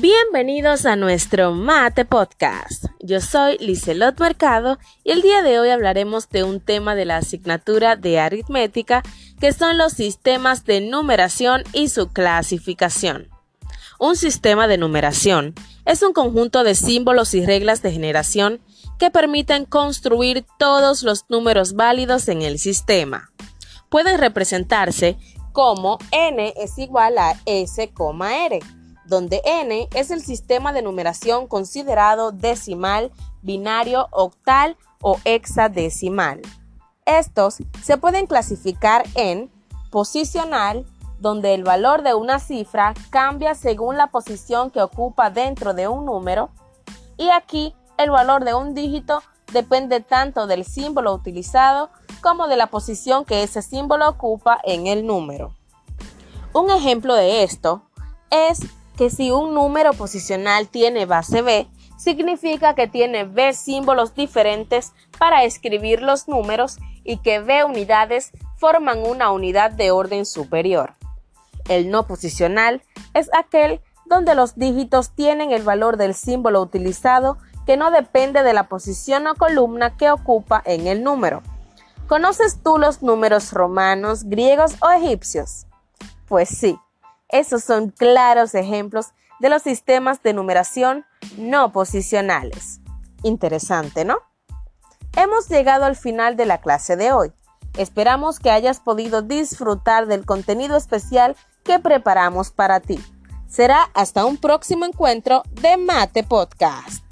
Bienvenidos a nuestro Mate Podcast. Yo soy Licelot Mercado y el día de hoy hablaremos de un tema de la asignatura de aritmética que son los sistemas de numeración y su clasificación. Un sistema de numeración es un conjunto de símbolos y reglas de generación que permiten construir todos los números válidos en el sistema. Pueden representarse como n es igual a s, r donde n es el sistema de numeración considerado decimal, binario, octal o hexadecimal. Estos se pueden clasificar en posicional, donde el valor de una cifra cambia según la posición que ocupa dentro de un número, y aquí el valor de un dígito depende tanto del símbolo utilizado como de la posición que ese símbolo ocupa en el número. Un ejemplo de esto es que si un número posicional tiene base B, significa que tiene B símbolos diferentes para escribir los números y que B unidades forman una unidad de orden superior. El no posicional es aquel donde los dígitos tienen el valor del símbolo utilizado que no depende de la posición o columna que ocupa en el número. ¿Conoces tú los números romanos, griegos o egipcios? Pues sí, esos son claros ejemplos de los sistemas de numeración no posicionales. Interesante, ¿no? Hemos llegado al final de la clase de hoy. Esperamos que hayas podido disfrutar del contenido especial que preparamos para ti. Será hasta un próximo encuentro de Mate Podcast.